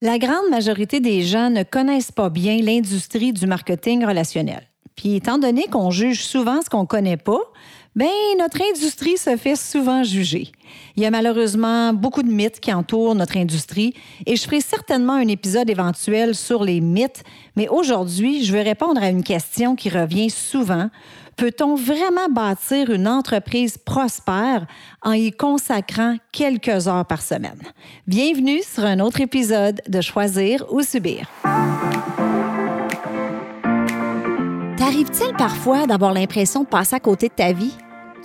La grande majorité des gens ne connaissent pas bien l'industrie du marketing relationnel. Puis étant donné qu'on juge souvent ce qu'on ne connaît pas, ben notre industrie se fait souvent juger. Il y a malheureusement beaucoup de mythes qui entourent notre industrie et je ferai certainement un épisode éventuel sur les mythes, mais aujourd'hui, je vais répondre à une question qui revient souvent. Peut-on vraiment bâtir une entreprise prospère en y consacrant quelques heures par semaine? Bienvenue sur un autre épisode de Choisir ou Subir. T'arrive-t-il parfois d'avoir l'impression de passer à côté de ta vie?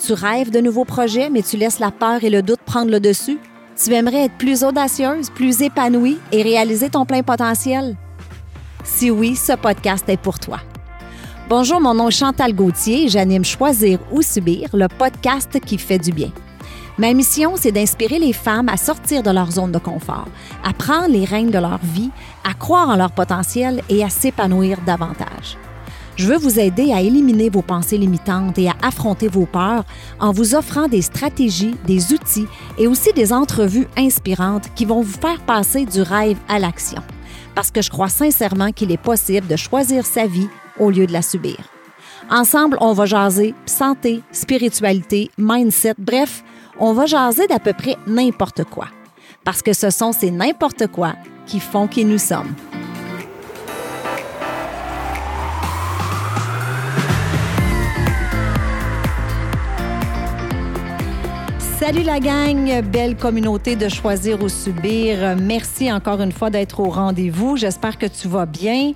Tu rêves de nouveaux projets, mais tu laisses la peur et le doute prendre le dessus? Tu aimerais être plus audacieuse, plus épanouie et réaliser ton plein potentiel? Si oui, ce podcast est pour toi. Bonjour, mon nom est Chantal Gauthier et j'anime Choisir ou Subir, le podcast qui fait du bien. Ma mission, c'est d'inspirer les femmes à sortir de leur zone de confort, à prendre les rênes de leur vie, à croire en leur potentiel et à s'épanouir davantage. Je veux vous aider à éliminer vos pensées limitantes et à affronter vos peurs en vous offrant des stratégies, des outils et aussi des entrevues inspirantes qui vont vous faire passer du rêve à l'action. Parce que je crois sincèrement qu'il est possible de choisir sa vie au lieu de la subir. Ensemble, on va jaser santé, spiritualité, mindset, bref, on va jaser d'à peu près n'importe quoi. Parce que ce sont ces n'importe quoi qui font qui nous sommes. Salut la gang, belle communauté de choisir ou subir. Merci encore une fois d'être au rendez-vous. J'espère que tu vas bien.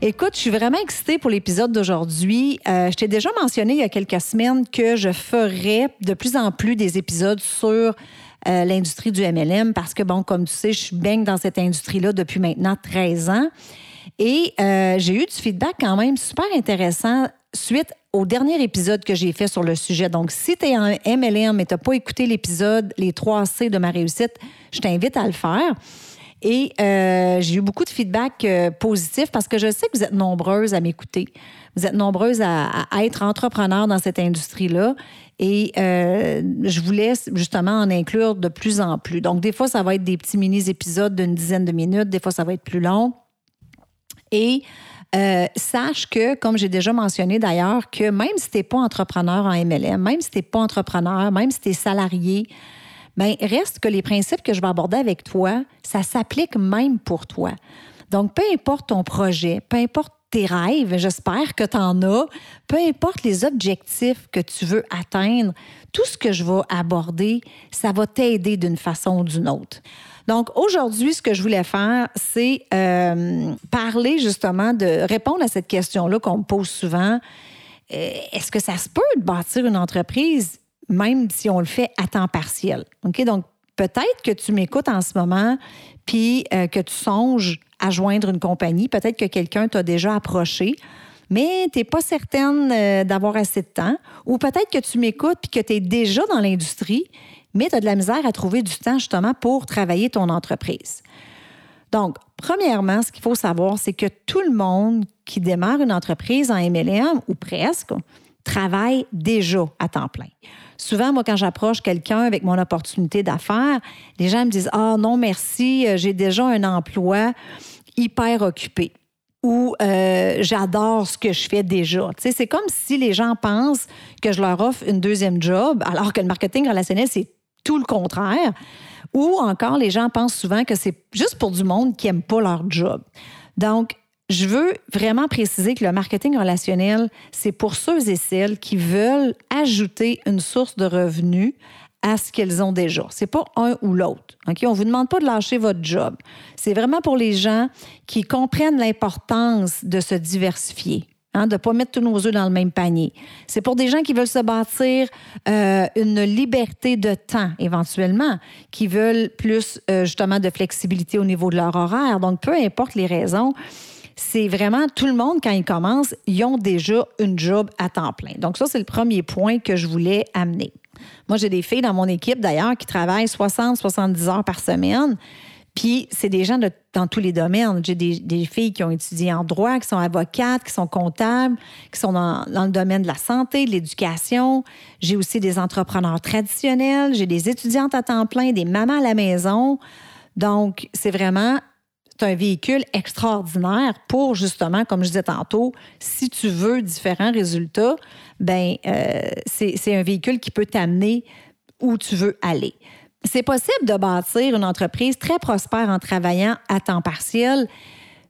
Écoute, je suis vraiment excitée pour l'épisode d'aujourd'hui. Euh, je t'ai déjà mentionné il y a quelques semaines que je ferais de plus en plus des épisodes sur euh, l'industrie du MLM parce que, bon, comme tu sais, je baigne dans cette industrie-là depuis maintenant 13 ans. Et euh, j'ai eu du feedback quand même super intéressant suite au dernier épisode que j'ai fait sur le sujet. Donc, si tu es un MLM et tu n'as pas écouté l'épisode Les 3 C de ma réussite, je t'invite à le faire. Et euh, j'ai eu beaucoup de feedback euh, positif parce que je sais que vous êtes nombreuses à m'écouter. Vous êtes nombreuses à, être entrepreneurs dans cette industrie-là. Et euh, je voulais justement en inclure de plus en plus. Donc, des fois, ça va être des petits mini-épisodes d'une dizaine de minutes. Des fois, ça va être plus long. Et sache que, comme j'ai déjà mentionné d'ailleurs, que même si tu n'es pas entrepreneur en MLM, même si tu n'es pas entrepreneur, même si tu es salarié, bien, reste que les principes que je vais aborder avec toi, ça s'applique même pour toi. Donc, peu importe ton projet, peu importe tes rêves, j'espère que tu en as, peu importe les objectifs que tu veux atteindre, tout ce que je vais aborder, ça va t'aider d'une façon ou d'une autre. Donc aujourd'hui, ce que je voulais faire, c'est euh, parler justement de répondre à cette question-là qu'on me pose souvent. Euh, est-ce que ça se peut de bâtir une entreprise même si on le fait à temps partiel. Donc, peut-être que tu m'écoutes en ce moment, puis euh, que tu songes à joindre une compagnie. Peut-être que quelqu'un t'a déjà approché, mais tu n'es pas certaine euh, d'avoir assez de temps. Ou peut-être que tu m'écoutes, puis que tu es déjà dans l'industrie, mais tu as de la misère à trouver du temps justement pour travailler ton entreprise. Donc, premièrement, ce qu'il faut savoir, c'est que tout le monde qui démarre une entreprise en MLM, ou presque, travaille déjà à temps plein. Souvent, moi, quand j'approche quelqu'un avec mon opportunité d'affaires, les gens me disent Ah non, merci, euh, j'ai déjà un emploi hyper occupé ou euh, j'adore ce que je fais déjà. C'est comme si les gens pensent que je leur offre une deuxième job, alors que le marketing relationnel, c'est tout le contraire. Ou encore, les gens pensent souvent que c'est juste pour du monde qui n'aime pas leur job. Donc, je veux vraiment préciser que le marketing relationnel, c'est pour ceux et celles qui veulent ajouter une source de revenus à ce qu'elles ont déjà. C'est pas un ou l'autre. Ok, On vous demande pas de lâcher votre job. C'est vraiment pour les gens qui comprennent l'importance de se diversifier. Hein, de ne pas mettre tous nos œufs dans le même panier. C'est pour des gens qui veulent se bâtir euh, une liberté de temps éventuellement, qui veulent plus euh, justement de flexibilité au niveau de leur horaire. Donc, peu importe les raisons, c'est vraiment tout le monde, quand ils commencent, ils ont déjà une job à temps plein. Donc, ça, c'est le premier point que je voulais amener. Moi, j'ai des filles dans mon équipe, d'ailleurs, qui travaillent 60-70 heures par semaine. Puis, c'est des gens dans tous les domaines. J'ai des, filles qui ont étudié en droit, qui sont avocates, qui sont comptables, qui sont dans, dans le domaine de la santé, de l'éducation. J'ai aussi des entrepreneurs traditionnels. J'ai des étudiantes à temps plein, des mamans à la maison. Donc, c'est vraiment c'est un véhicule extraordinaire pour justement, comme je disais tantôt, si tu veux différents résultats, ben euh, c'est un véhicule qui peut t'amener où tu veux aller. C'est possible de bâtir une entreprise très prospère en travaillant à temps partiel,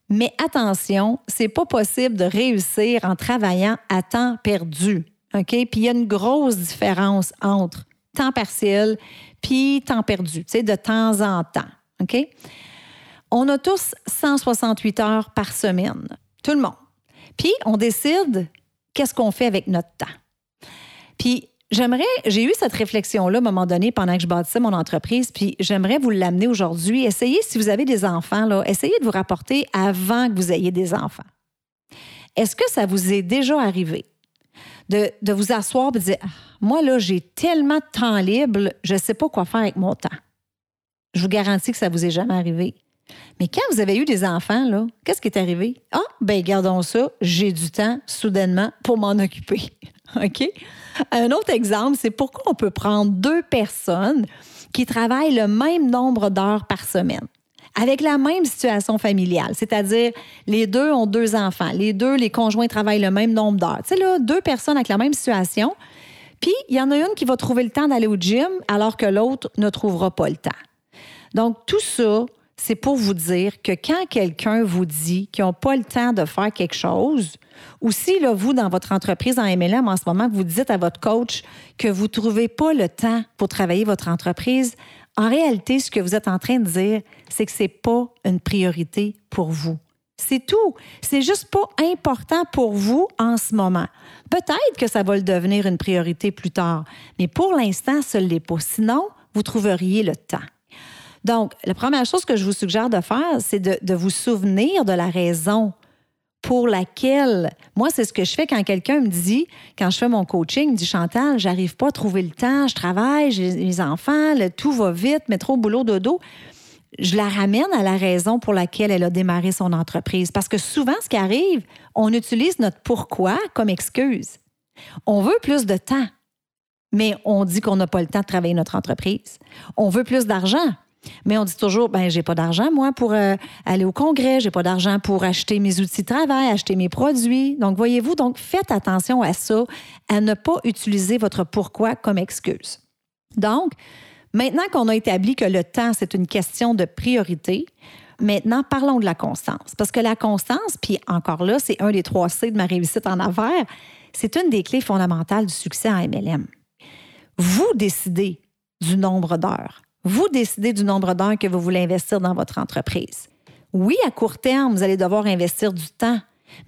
mais attention, c'est pas possible de réussir en travaillant à temps perdu. OK? Puis il y a une grosse différence entre temps partiel puis temps perdu, tu sais, de temps en temps. OK? On a tous 168 heures par semaine, tout le monde. Puis on décide qu'est-ce qu'on fait avec notre temps. Puis j'aimerais, j'ai eu cette réflexion-là à un moment donné pendant que je bâtissais mon entreprise, puis j'aimerais vous l'amener aujourd'hui. Essayez, si vous avez des enfants, là, essayez de vous rapporter avant que vous ayez des enfants. Est-ce que ça vous est déjà arrivé de, vous asseoir et de dire Moi, là, j'ai tellement de temps libre, je ne sais pas quoi faire avec mon temps. Je vous garantis que ça vous est jamais arrivé. Mais quand vous avez eu des enfants, là, qu'est-ce qui est arrivé? Ah, ben gardons ça, j'ai du temps soudainement pour m'en occuper. OK? Un autre exemple, c'est pourquoi on peut prendre deux personnes qui travaillent le même nombre d'heures par semaine avec la même situation familiale, c'est-à-dire les deux ont deux enfants, les deux, les conjoints travaillent le même nombre d'heures. Tu sais, là, deux personnes avec la même situation, puis il y en a une qui va trouver le temps d'aller au gym alors que l'autre ne trouvera pas le temps. Donc, tout ça, c'est pour vous dire que quand quelqu'un vous dit qu'ils n'ont pas le temps de faire quelque chose, ou si là, vous, dans votre entreprise en MLM en ce moment, vous dites à votre coach que vous ne trouvez pas le temps pour travailler votre entreprise, en réalité, ce que vous êtes en train de dire, c'est que ce n'est pas une priorité pour vous. C'est tout. C'est juste pas important pour vous en ce moment. Peut-être que ça va le devenir une priorité plus tard, mais pour l'instant, ne l'est pas. Sinon, vous trouveriez le temps. Donc, la première chose que je vous suggère de faire, c'est de, vous souvenir de la raison pour laquelle, moi, c'est ce que je fais quand quelqu'un me dit, quand je fais mon coaching, me dit Chantal, j'arrive pas à trouver le temps, je travaille, j'ai les enfants, tout va vite, mais trop boulot, dodo. Je la ramène à la raison pour laquelle elle a démarré son entreprise. Parce que souvent, ce qui arrive, on utilise notre pourquoi comme excuse. On veut plus de temps, mais on dit qu'on n'a pas le temps de travailler notre entreprise. On veut plus d'argent, mais on dit toujours, ben j'ai pas d'argent moi pour euh, aller au congrès, j'ai pas d'argent pour acheter mes outils de travail, acheter mes produits. Donc voyez-vous, donc faites attention à ça, à ne pas utiliser votre pourquoi comme excuse. Donc, maintenant qu'on a établi que le temps c'est une question de priorité, maintenant parlons de la constance, parce que la constance, puis encore là, c'est un des trois C de ma réussite en affaires, c'est une des clés fondamentales du succès en MLM. Vous décidez du nombre d'heures vous décidez du nombre d'heures que vous voulez investir dans votre entreprise. Oui, à court terme, vous allez devoir investir du temps,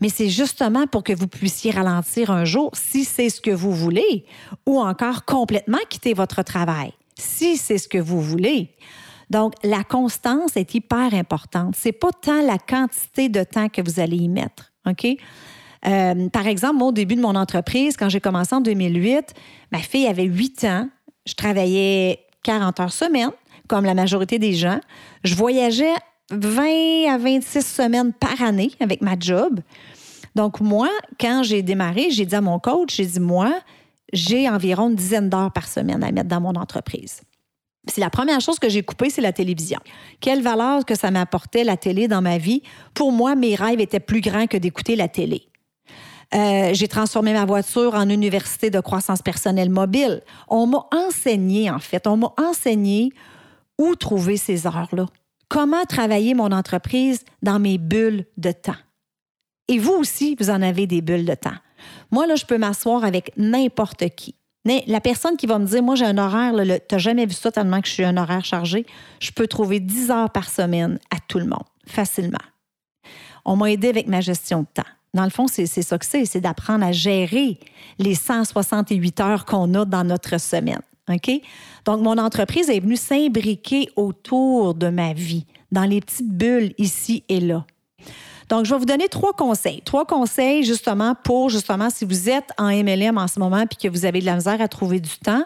mais c'est justement pour que vous puissiez ralentir un jour si c'est ce que vous voulez, ou encore complètement quitter votre travail, si c'est ce que vous voulez. Donc, la constance est hyper importante. C'est pas tant la quantité de temps que vous allez y mettre. OK? Euh, par exemple, au début de mon entreprise, quand j'ai commencé en 2008, ma fille avait 8 ans. Je travaillais 40 heures semaine, comme la majorité des gens. Je voyageais 20 à 26 semaines par année avec ma job. Donc, moi, quand j'ai démarré, j'ai dit à mon coach, j'ai dit, moi, j'ai environ une dizaine d'heures par semaine à mettre dans mon entreprise. C'est la première chose que j'ai coupée, c'est la télévision. Quelle valeur que ça m'apportait la télé dans ma vie. Pour moi, mes rêves étaient plus grands que d'écouter la télé. Euh, j'ai transformé ma voiture en université de croissance personnelle mobile. On m'a enseigné, en fait, on m'a enseigné où trouver ces heures-là. Comment travailler mon entreprise dans mes bulles de temps. Et vous aussi, vous en avez des bulles de temps. Moi, là, je peux m'asseoir avec n'importe qui. Mais la personne qui va me dire, moi, j'ai un horaire, tu n'as jamais vu ça tellement que je suis un horaire chargé, je peux trouver 10 heures par semaine à tout le monde, facilement. On m'a aidé avec ma gestion de temps. Dans le fond, c'est ça que c'est, c'est d'apprendre à gérer les 168 heures qu'on a dans notre semaine. OK? Donc, mon entreprise est venue s'imbriquer autour de ma vie, dans les petites bulles ici et là. Donc, je vais vous donner trois conseils. Trois conseils, justement, pour, justement, si vous êtes en MLM en ce moment puis que vous avez de la misère à trouver du temps.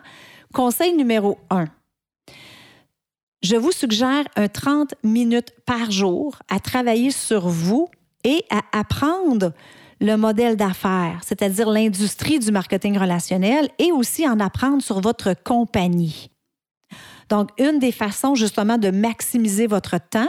Conseil numéro un. Je vous suggère un 30 minutes par jour à travailler sur vous et à apprendre le modèle d'affaires, c'est-à-dire l'industrie du marketing relationnel et aussi en apprendre sur votre compagnie. Donc, une des façons justement de maximiser votre temps,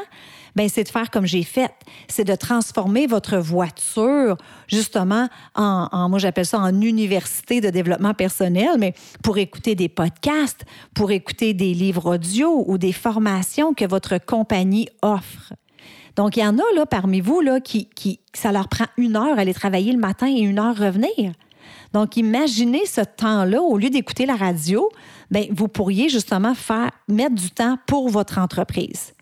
ben c'est de faire comme j'ai fait, c'est de transformer votre voiture justement en, en moi j'appelle ça en université de développement personnel, mais pour écouter des podcasts, pour écouter des livres audio ou des formations que votre compagnie offre. Donc, il y en a là parmi vous qui, qui, ça leur prend une heure aller travailler le matin et une heure revenir. Donc, imaginez ce temps-là, au lieu d'écouter la radio, bien, vous pourriez justement faire, mettre du temps pour votre entreprise.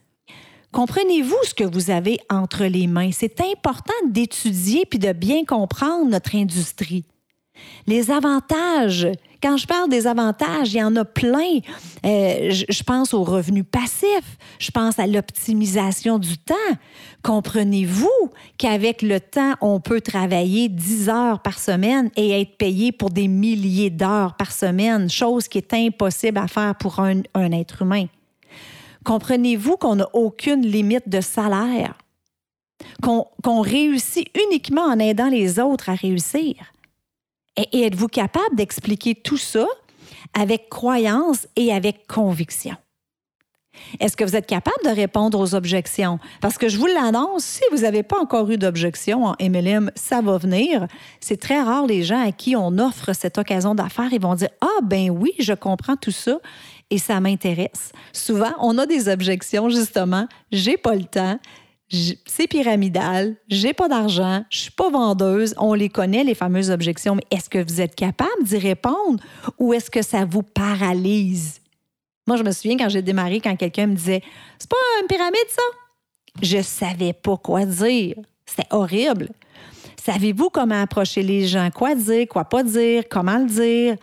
Comprenez-vous ce que vous avez entre les mains? C'est important d'étudier puis de bien comprendre notre industrie. Les avantages, quand je parle des avantages, il y en a plein. Euh, je, pense aux revenus passifs, je pense à l'optimisation du temps. Comprenez-vous qu'avec le temps, on peut travailler 10 heures par semaine et être payé pour des milliers d'heures par semaine, chose qui est impossible à faire pour un être humain. Comprenez-vous qu'on n'a aucune limite de salaire? Qu'on réussit uniquement en aidant les autres à réussir? Et, êtes-vous capable d'expliquer tout ça avec croyance et avec conviction? Est-ce que vous êtes capable de répondre aux objections? Parce que je vous l'annonce, si vous n'avez pas encore eu d'objection en MLM, ça va venir. C'est très rare les gens à qui on offre cette occasion d'affaires, ils vont dire Ah, ben oui, je comprends tout ça et ça m'intéresse. Souvent, on a des objections, justement. J'ai pas le temps. C'est pyramidal, j'ai pas d'argent, je suis pas vendeuse. On les connaît, les fameuses objections, mais est-ce que vous êtes capable d'y répondre ou est-ce que ça vous paralyse? Moi, je me souviens quand j'ai démarré, quand quelqu'un me disait C'est pas une pyramide, ça? Je savais pas quoi dire. C'était horrible. Savez-vous comment approcher les gens? Quoi dire, quoi pas dire, comment le dire?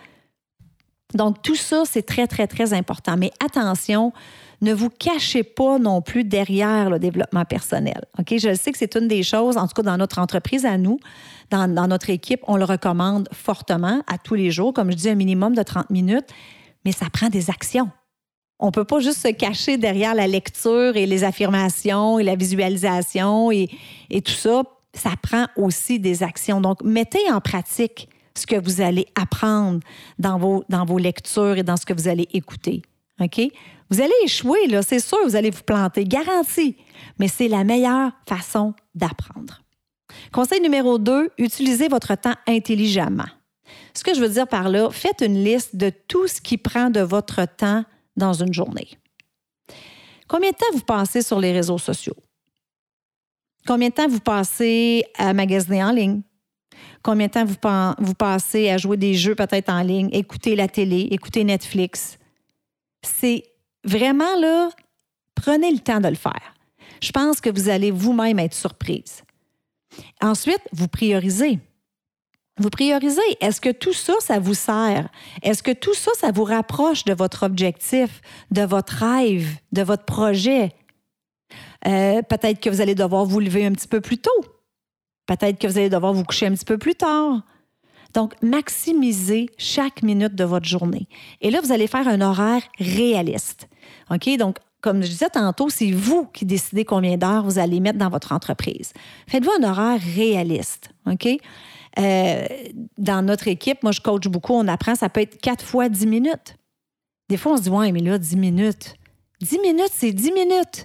Donc, tout ça, c'est très, très, très important. Mais attention, ne vous cachez pas non plus derrière le développement personnel. OK? Je sais que c'est une des choses, en tout cas dans notre entreprise à nous, dans, notre équipe, on le recommande fortement à tous les jours, comme je dis, un minimum de 30 minutes, mais ça prend des actions. On ne peut pas juste se cacher derrière la lecture et les affirmations et la visualisation et, tout ça. Ça prend aussi des actions. Donc, mettez en pratique ce que vous allez apprendre dans vos lectures et dans ce que vous allez écouter. OK? Vous allez échouer, là, c'est sûr, vous allez vous planter, garanti. Mais c'est la meilleure façon d'apprendre. Conseil numéro 2, utilisez votre temps intelligemment. Ce que je veux dire par là, faites une liste de tout ce qui prend de votre temps dans une journée. Combien de temps vous passez sur les réseaux sociaux? Combien de temps vous passez à magasiner en ligne? Combien de temps vous, vous passez à jouer des jeux peut-être en ligne, écouter la télé, écouter Netflix? C'est vraiment là, prenez le temps de le faire. Je pense que vous allez vous-même être surprise. Ensuite, vous priorisez. Vous priorisez. Est-ce que tout ça, ça vous sert? Est-ce que tout ça, ça vous rapproche de votre objectif, de votre rêve, de votre projet? Euh, peut-être que vous allez devoir vous lever un petit peu plus tôt Peut-être que vous allez devoir vous coucher un petit peu plus tard. Donc, maximisez chaque minute de votre journée. Et là, vous allez faire un horaire réaliste. OK? Donc, comme je disais tantôt, c'est vous qui décidez combien d'heures vous allez mettre dans votre entreprise. Faites-vous un horaire réaliste. OK? Euh, dans notre équipe, moi, je coach beaucoup, on apprend, ça peut être quatre fois dix minutes. Des fois, on se dit, ouais, mais là, dix minutes. Dix minutes, c'est dix minutes.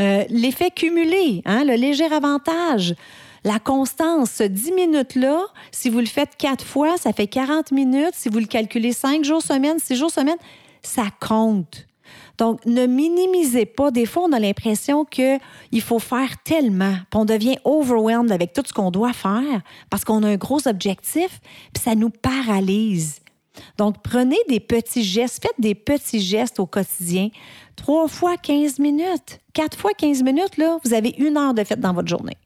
Euh, l'effet cumulé, hein, le léger avantage. La constance, ce 10 minutes-là, si vous le faites quatre fois, ça fait 40 minutes. Si vous le calculez cinq jours semaine, six jours semaine, ça compte. Donc, ne minimisez pas. Des fois, on a l'impression qu'il faut faire tellement, puis on devient overwhelmed avec tout ce qu'on doit faire parce qu'on a un gros objectif, puis ça nous paralyse. Donc, prenez des petits gestes, faites des petits gestes au quotidien. Trois fois 15 minutes, quatre fois 15 minutes, là, vous avez une heure de fête dans votre journée.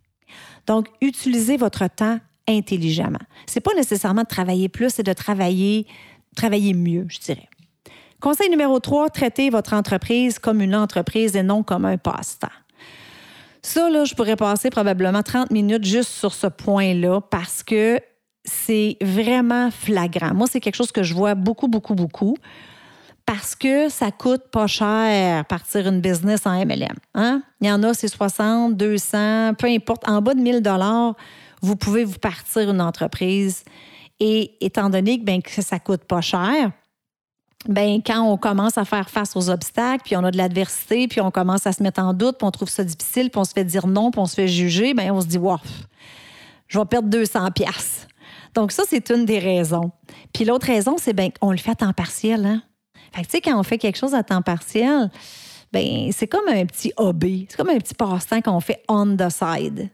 Donc, utilisez votre temps intelligemment. Ce n'est pas nécessairement de travailler plus, c'est de travailler, travailler mieux, je dirais. Conseil numéro 3, traitez votre entreprise comme une entreprise et non comme un passe-temps. Ça, là, je pourrais passer probablement 30 minutes juste sur ce point-là parce que c'est vraiment flagrant. Moi, c'est quelque chose que je vois beaucoup, beaucoup, beaucoup parce que ça coûte pas cher partir une business en MLM. Hein? Il y en a, c'est 60, 200, peu importe. En bas de 1000 dollars, vous pouvez vous partir une entreprise. Et étant donné que, ben, que ça coûte pas cher, ben quand on commence à faire face aux obstacles, puis on a de l'adversité, puis on commence à se mettre en doute, puis on trouve ça difficile, puis on se fait dire non, puis on se fait juger, ben on se dit wow, je vais perdre 200 pièces. Donc ça c'est une des raisons. Puis l'autre raison c'est ben on le fait à temps partiel hein? Fait que tu sais quand on fait quelque chose à temps partiel, ben c'est comme un petit hobby, c'est comme un petit passe-temps qu'on fait on the side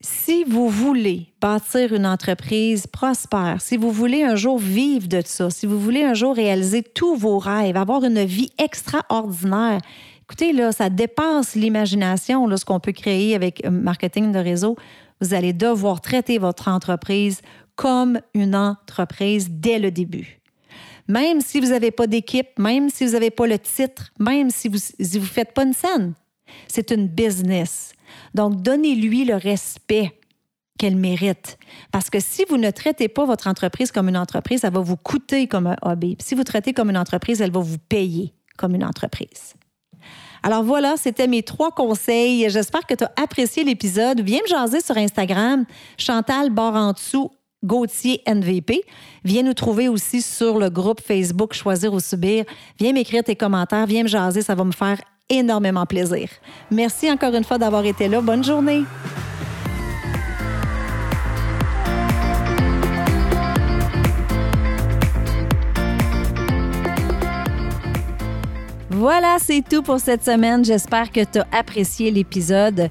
si vous voulez bâtir une entreprise prospère, si vous voulez un jour vivre de ça, si vous voulez un jour réaliser tous vos rêves, avoir une vie extraordinaire, écoutez, là, ça dépasse l'imagination, ce qu'on peut créer avec marketing de réseau. Vous allez devoir traiter votre entreprise comme une entreprise dès le début. Même si vous n'avez pas d'équipe, même si vous n'avez pas le titre, même si vous ne vous faites pas une scène, c'est une business. Donc, donnez-lui le respect qu'elle mérite. Parce que si vous ne traitez pas votre entreprise comme une entreprise, ça va vous coûter comme un hobby. si vous traitez comme une entreprise, elle va vous payer comme une entreprise. Alors voilà, c'était mes trois conseils. J'espère que tu as apprécié l'épisode. Viens me jaser sur Instagram, Chantal Barantou Gauthier NVP. Viens nous trouver aussi sur le groupe Facebook Choisir ou Subir. Viens m'écrire tes commentaires, viens me jaser, ça va me faire énormément plaisir. Merci encore une fois d'avoir été là. Bonne journée. Voilà, c'est tout pour cette semaine. J'espère que tu as apprécié l'épisode.